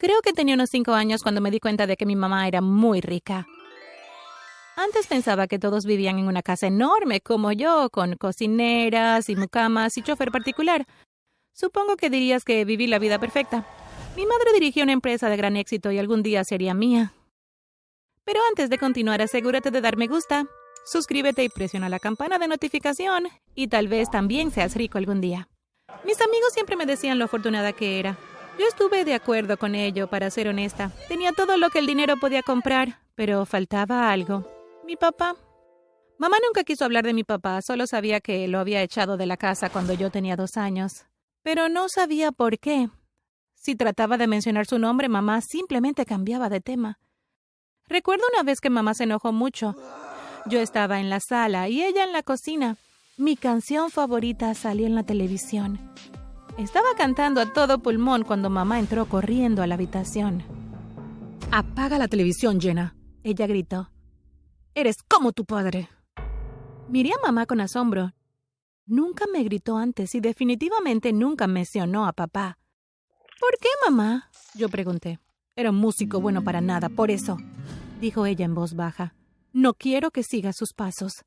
Creo que tenía unos cinco años cuando me di cuenta de que mi mamá era muy rica. Antes pensaba que todos vivían en una casa enorme como yo, con cocineras y mucamas y chofer particular. Supongo que dirías que viví la vida perfecta. Mi madre dirigía una empresa de gran éxito y algún día sería mía. Pero antes de continuar, asegúrate de dar me gusta, suscríbete y presiona la campana de notificación y tal vez también seas rico algún día. Mis amigos siempre me decían lo afortunada que era. Yo estuve de acuerdo con ello, para ser honesta. Tenía todo lo que el dinero podía comprar, pero faltaba algo. Mi papá. Mamá nunca quiso hablar de mi papá, solo sabía que lo había echado de la casa cuando yo tenía dos años. Pero no sabía por qué. Si trataba de mencionar su nombre, mamá simplemente cambiaba de tema. Recuerdo una vez que mamá se enojó mucho. Yo estaba en la sala y ella en la cocina. Mi canción favorita salió en la televisión. Estaba cantando a todo pulmón cuando mamá entró corriendo a la habitación. Apaga la televisión, Jenna. Ella gritó. Eres como tu padre. Miré a mamá con asombro. Nunca me gritó antes y definitivamente nunca mencionó a papá. ¿Por qué, mamá? Yo pregunté. Era un músico bueno para nada, por eso dijo ella en voz baja. No quiero que siga sus pasos.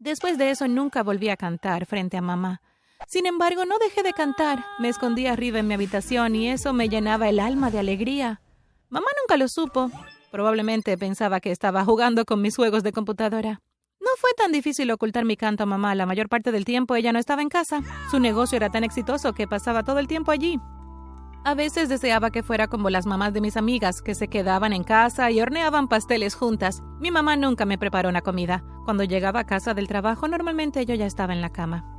Después de eso nunca volví a cantar frente a mamá. Sin embargo, no dejé de cantar. Me escondí arriba en mi habitación y eso me llenaba el alma de alegría. Mamá nunca lo supo. Probablemente pensaba que estaba jugando con mis juegos de computadora. No fue tan difícil ocultar mi canto a mamá. La mayor parte del tiempo ella no estaba en casa. Su negocio era tan exitoso que pasaba todo el tiempo allí. A veces deseaba que fuera como las mamás de mis amigas, que se quedaban en casa y horneaban pasteles juntas. Mi mamá nunca me preparó una comida. Cuando llegaba a casa del trabajo, normalmente yo ya estaba en la cama.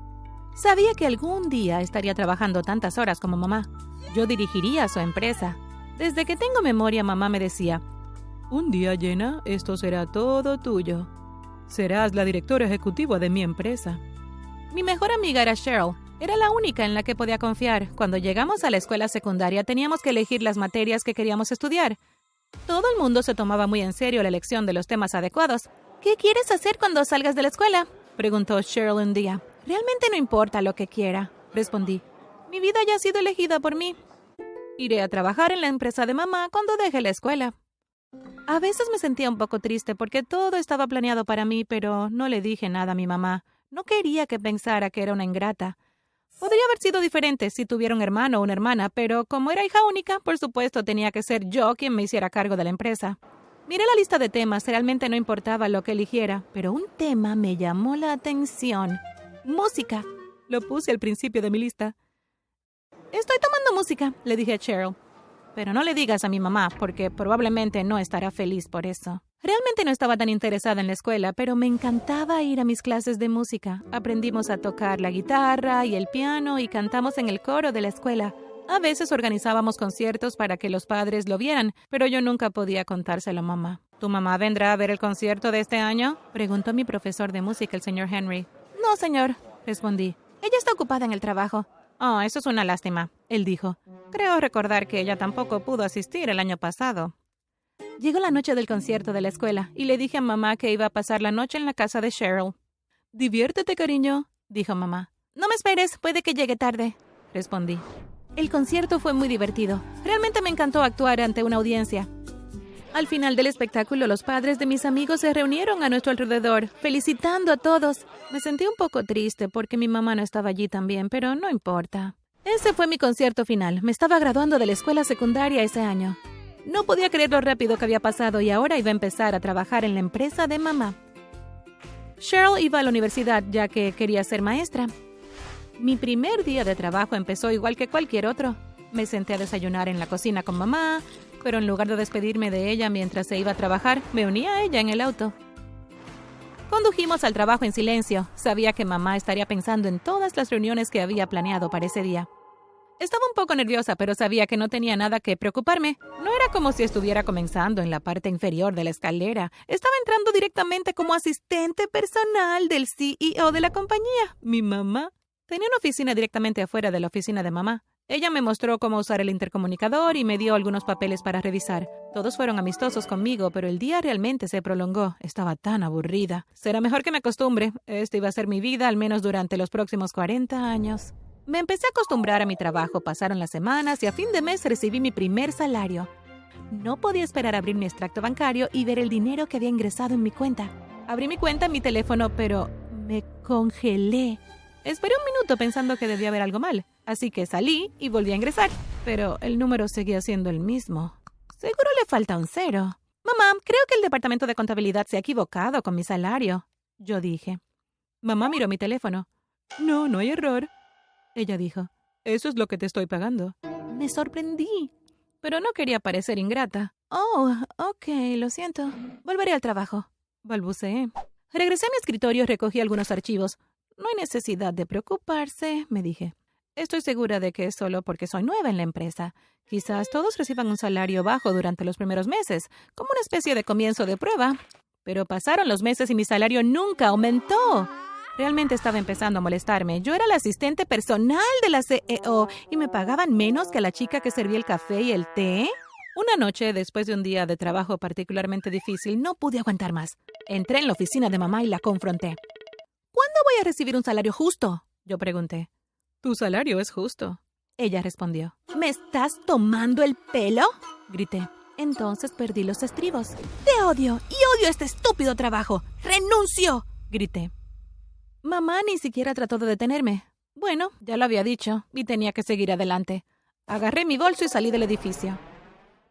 Sabía que algún día estaría trabajando tantas horas como mamá. Yo dirigiría su empresa. Desde que tengo memoria, mamá me decía, Un día, llena, esto será todo tuyo. Serás la directora ejecutiva de mi empresa. Mi mejor amiga era Cheryl, era la única en la que podía confiar. Cuando llegamos a la escuela secundaria teníamos que elegir las materias que queríamos estudiar. Todo el mundo se tomaba muy en serio la elección de los temas adecuados. ¿Qué quieres hacer cuando salgas de la escuela? preguntó Cheryl un día. Realmente no importa lo que quiera, respondí. Mi vida ya ha sido elegida por mí. Iré a trabajar en la empresa de mamá cuando deje la escuela. A veces me sentía un poco triste porque todo estaba planeado para mí, pero no le dije nada a mi mamá. No quería que pensara que era una ingrata. Podría haber sido diferente si tuviera un hermano o una hermana, pero como era hija única, por supuesto tenía que ser yo quien me hiciera cargo de la empresa. Miré la lista de temas, realmente no importaba lo que eligiera, pero un tema me llamó la atención. Música. Lo puse al principio de mi lista. Estoy tomando música, le dije a Cheryl. Pero no le digas a mi mamá, porque probablemente no estará feliz por eso. Realmente no estaba tan interesada en la escuela, pero me encantaba ir a mis clases de música. Aprendimos a tocar la guitarra y el piano y cantamos en el coro de la escuela. A veces organizábamos conciertos para que los padres lo vieran, pero yo nunca podía contárselo a mamá. ¿Tu mamá vendrá a ver el concierto de este año? preguntó mi profesor de música, el señor Henry. No, señor, respondí. Ella está ocupada en el trabajo. Oh, eso es una lástima, él dijo. Creo recordar que ella tampoco pudo asistir el año pasado. Llegó la noche del concierto de la escuela y le dije a mamá que iba a pasar la noche en la casa de Cheryl. Diviértete, cariño, dijo mamá. No me esperes, puede que llegue tarde, respondí. El concierto fue muy divertido. Realmente me encantó actuar ante una audiencia. Al final del espectáculo, los padres de mis amigos se reunieron a nuestro alrededor, felicitando a todos. Me sentí un poco triste porque mi mamá no estaba allí también, pero no importa. Ese fue mi concierto final. Me estaba graduando de la escuela secundaria ese año. No podía creer lo rápido que había pasado y ahora iba a empezar a trabajar en la empresa de mamá. Cheryl iba a la universidad ya que quería ser maestra. Mi primer día de trabajo empezó igual que cualquier otro. Me senté a desayunar en la cocina con mamá, pero en lugar de despedirme de ella mientras se iba a trabajar, me uní a ella en el auto. Condujimos al trabajo en silencio. Sabía que mamá estaría pensando en todas las reuniones que había planeado para ese día. Estaba un poco nerviosa, pero sabía que no tenía nada que preocuparme. No era como si estuviera comenzando en la parte inferior de la escalera. Estaba entrando directamente como asistente personal del CEO de la compañía, mi mamá. Tenía una oficina directamente afuera de la oficina de mamá. Ella me mostró cómo usar el intercomunicador y me dio algunos papeles para revisar. Todos fueron amistosos conmigo, pero el día realmente se prolongó. Estaba tan aburrida. Será mejor que me acostumbre. Esta iba a ser mi vida, al menos durante los próximos 40 años. Me empecé a acostumbrar a mi trabajo, pasaron las semanas y a fin de mes recibí mi primer salario. No podía esperar abrir mi extracto bancario y ver el dinero que había ingresado en mi cuenta. Abrí mi cuenta en mi teléfono, pero me congelé. Esperé un minuto pensando que debía haber algo mal, así que salí y volví a ingresar, pero el número seguía siendo el mismo. Seguro le falta un cero. Mamá, creo que el departamento de contabilidad se ha equivocado con mi salario, yo dije. Mamá miró mi teléfono. No, no hay error. Ella dijo. Eso es lo que te estoy pagando. Me sorprendí, pero no quería parecer ingrata. Oh, ok, lo siento. Volveré al trabajo. Balbuceé. Regresé a mi escritorio y recogí algunos archivos. No hay necesidad de preocuparse, me dije. Estoy segura de que es solo porque soy nueva en la empresa. Quizás todos reciban un salario bajo durante los primeros meses, como una especie de comienzo de prueba. Pero pasaron los meses y mi salario nunca aumentó. Realmente estaba empezando a molestarme. Yo era la asistente personal de la CEO y me pagaban menos que la chica que servía el café y el té. Una noche, después de un día de trabajo particularmente difícil, no pude aguantar más. Entré en la oficina de mamá y la confronté. ¿Cuándo voy a recibir un salario justo? Yo pregunté. Tu salario es justo. Ella respondió. ¿Me estás tomando el pelo? grité. Entonces perdí los estribos. Te odio y odio este estúpido trabajo. ¡Renuncio! grité. Mamá ni siquiera trató de detenerme. Bueno, ya lo había dicho, y tenía que seguir adelante. Agarré mi bolso y salí del edificio.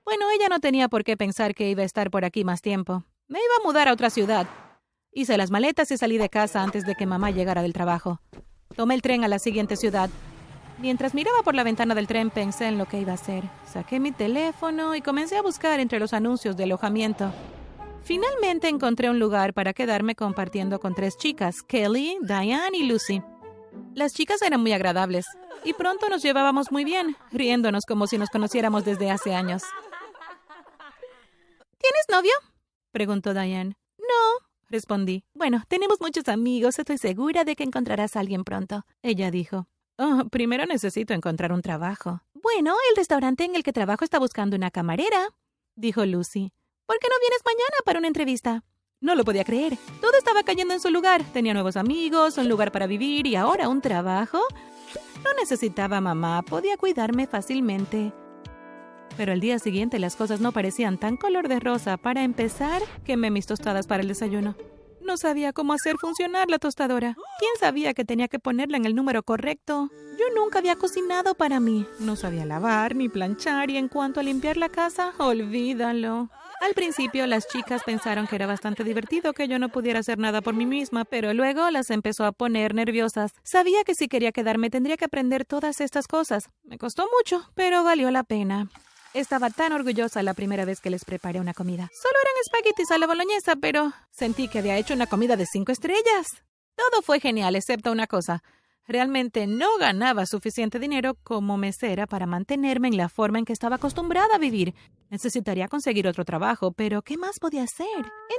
Bueno, ella no tenía por qué pensar que iba a estar por aquí más tiempo. Me iba a mudar a otra ciudad. Hice las maletas y salí de casa antes de que mamá llegara del trabajo. Tomé el tren a la siguiente ciudad. Mientras miraba por la ventana del tren pensé en lo que iba a hacer. Saqué mi teléfono y comencé a buscar entre los anuncios de alojamiento. Finalmente encontré un lugar para quedarme compartiendo con tres chicas, Kelly, Diane y Lucy. Las chicas eran muy agradables y pronto nos llevábamos muy bien, riéndonos como si nos conociéramos desde hace años. ¿Tienes novio? preguntó Diane. No, respondí. Bueno, tenemos muchos amigos, estoy segura de que encontrarás a alguien pronto. Ella dijo. Oh, primero necesito encontrar un trabajo. Bueno, el restaurante en el que trabajo está buscando una camarera, dijo Lucy. ¿Por qué no vienes mañana para una entrevista? No lo podía creer. Todo estaba cayendo en su lugar. Tenía nuevos amigos, un lugar para vivir y ahora un trabajo. No necesitaba mamá, podía cuidarme fácilmente. Pero al día siguiente las cosas no parecían tan color de rosa. Para empezar, quemé mis tostadas para el desayuno. No sabía cómo hacer funcionar la tostadora. ¿Quién sabía que tenía que ponerla en el número correcto? Yo nunca había cocinado para mí. No sabía lavar ni planchar y en cuanto a limpiar la casa, olvídalo. Al principio las chicas pensaron que era bastante divertido que yo no pudiera hacer nada por mí misma, pero luego las empezó a poner nerviosas. Sabía que si quería quedarme tendría que aprender todas estas cosas. Me costó mucho, pero valió la pena. Estaba tan orgullosa la primera vez que les preparé una comida. Solo eran espaguetis a la boloñesa, pero sentí que había hecho una comida de cinco estrellas. Todo fue genial, excepto una cosa. Realmente no ganaba suficiente dinero como mesera para mantenerme en la forma en que estaba acostumbrada a vivir. Necesitaría conseguir otro trabajo, pero ¿qué más podía hacer?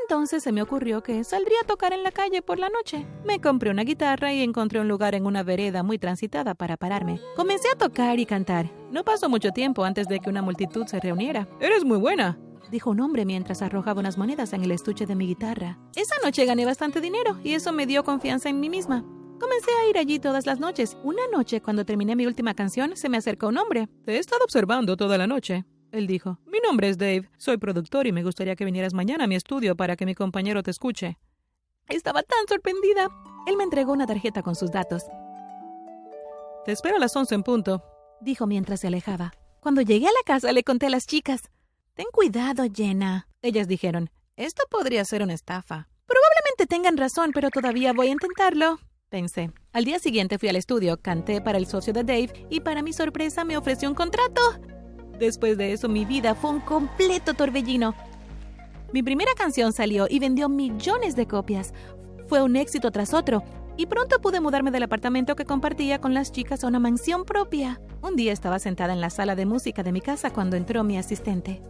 Entonces se me ocurrió que saldría a tocar en la calle por la noche. Me compré una guitarra y encontré un lugar en una vereda muy transitada para pararme. Comencé a tocar y cantar. No pasó mucho tiempo antes de que una multitud se reuniera. Eres muy buena, dijo un hombre mientras arrojaba unas monedas en el estuche de mi guitarra. Esa noche gané bastante dinero y eso me dio confianza en mí misma. Comencé a ir allí todas las noches. Una noche, cuando terminé mi última canción, se me acercó un hombre. Te he estado observando toda la noche. Él dijo, Mi nombre es Dave, soy productor y me gustaría que vinieras mañana a mi estudio para que mi compañero te escuche. Estaba tan sorprendida. Él me entregó una tarjeta con sus datos. Te espero a las once en punto, dijo mientras se alejaba. Cuando llegué a la casa le conté a las chicas. Ten cuidado, Jenna. Ellas dijeron, esto podría ser una estafa. Probablemente tengan razón, pero todavía voy a intentarlo pensé. Al día siguiente fui al estudio, canté para el socio de Dave y para mi sorpresa me ofreció un contrato. Después de eso mi vida fue un completo torbellino. Mi primera canción salió y vendió millones de copias. Fue un éxito tras otro y pronto pude mudarme del apartamento que compartía con las chicas a una mansión propia. Un día estaba sentada en la sala de música de mi casa cuando entró mi asistente.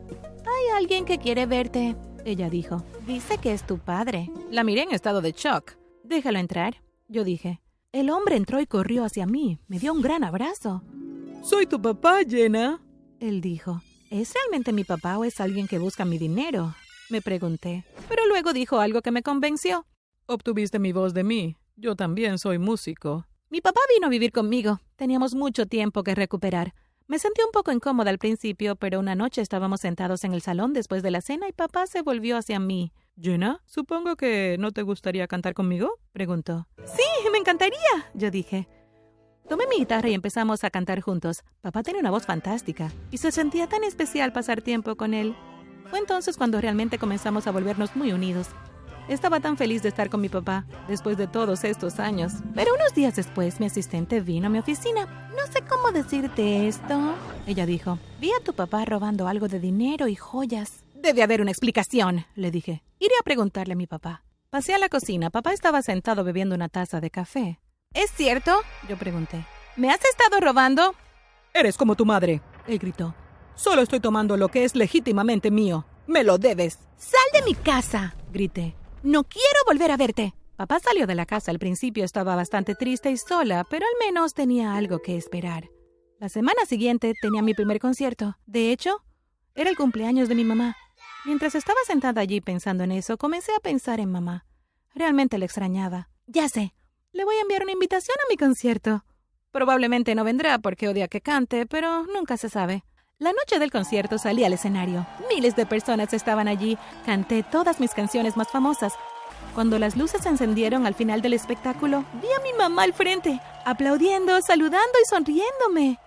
Hay alguien que quiere verte, ella dijo. Dice que es tu padre. La miré en estado de shock. Déjalo entrar. Yo dije. El hombre entró y corrió hacia mí. Me dio un gran abrazo. Soy tu papá, Jenna. Él dijo. ¿Es realmente mi papá o es alguien que busca mi dinero? Me pregunté. Pero luego dijo algo que me convenció. Obtuviste mi voz de mí. Yo también soy músico. Mi papá vino a vivir conmigo. Teníamos mucho tiempo que recuperar. Me sentí un poco incómoda al principio, pero una noche estábamos sentados en el salón después de la cena y papá se volvió hacia mí. Jenna, supongo que no te gustaría cantar conmigo? preguntó. Sí, me encantaría, yo dije. Tomé mi guitarra y empezamos a cantar juntos. Papá tenía una voz fantástica y se sentía tan especial pasar tiempo con él. Fue entonces cuando realmente comenzamos a volvernos muy unidos. Estaba tan feliz de estar con mi papá después de todos estos años. Pero unos días después mi asistente vino a mi oficina. No sé cómo decirte esto. Ella dijo, vi a tu papá robando algo de dinero y joyas. Debe haber una explicación, le dije. Iré a preguntarle a mi papá. Pasé a la cocina. Papá estaba sentado bebiendo una taza de café. ¿Es cierto? Yo pregunté. ¿Me has estado robando? Eres como tu madre, él gritó. Solo estoy tomando lo que es legítimamente mío. Me lo debes. Sal de mi casa, grité. No quiero volver a verte. Papá salió de la casa. Al principio estaba bastante triste y sola, pero al menos tenía algo que esperar. La semana siguiente tenía mi primer concierto. De hecho, era el cumpleaños de mi mamá. Mientras estaba sentada allí pensando en eso, comencé a pensar en mamá. Realmente la extrañaba. Ya sé, le voy a enviar una invitación a mi concierto. Probablemente no vendrá porque odia que cante, pero nunca se sabe. La noche del concierto salí al escenario. Miles de personas estaban allí. Canté todas mis canciones más famosas. Cuando las luces se encendieron al final del espectáculo, vi a mi mamá al frente, aplaudiendo, saludando y sonriéndome.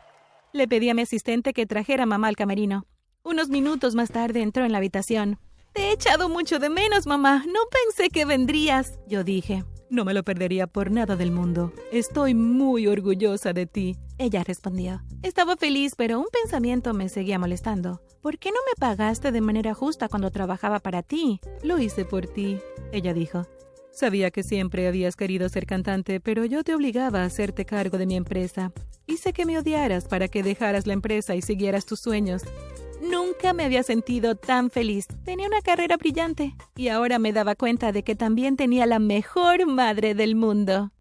Le pedí a mi asistente que trajera a mamá al camerino. Unos minutos más tarde entró en la habitación. Te he echado mucho de menos, mamá. No pensé que vendrías, yo dije. No me lo perdería por nada del mundo. Estoy muy orgullosa de ti. Ella respondió. Estaba feliz, pero un pensamiento me seguía molestando. ¿Por qué no me pagaste de manera justa cuando trabajaba para ti? Lo hice por ti, ella dijo. Sabía que siempre habías querido ser cantante, pero yo te obligaba a hacerte cargo de mi empresa. Hice que me odiaras para que dejaras la empresa y siguieras tus sueños. Nunca me había sentido tan feliz. Tenía una carrera brillante y ahora me daba cuenta de que también tenía la mejor madre del mundo.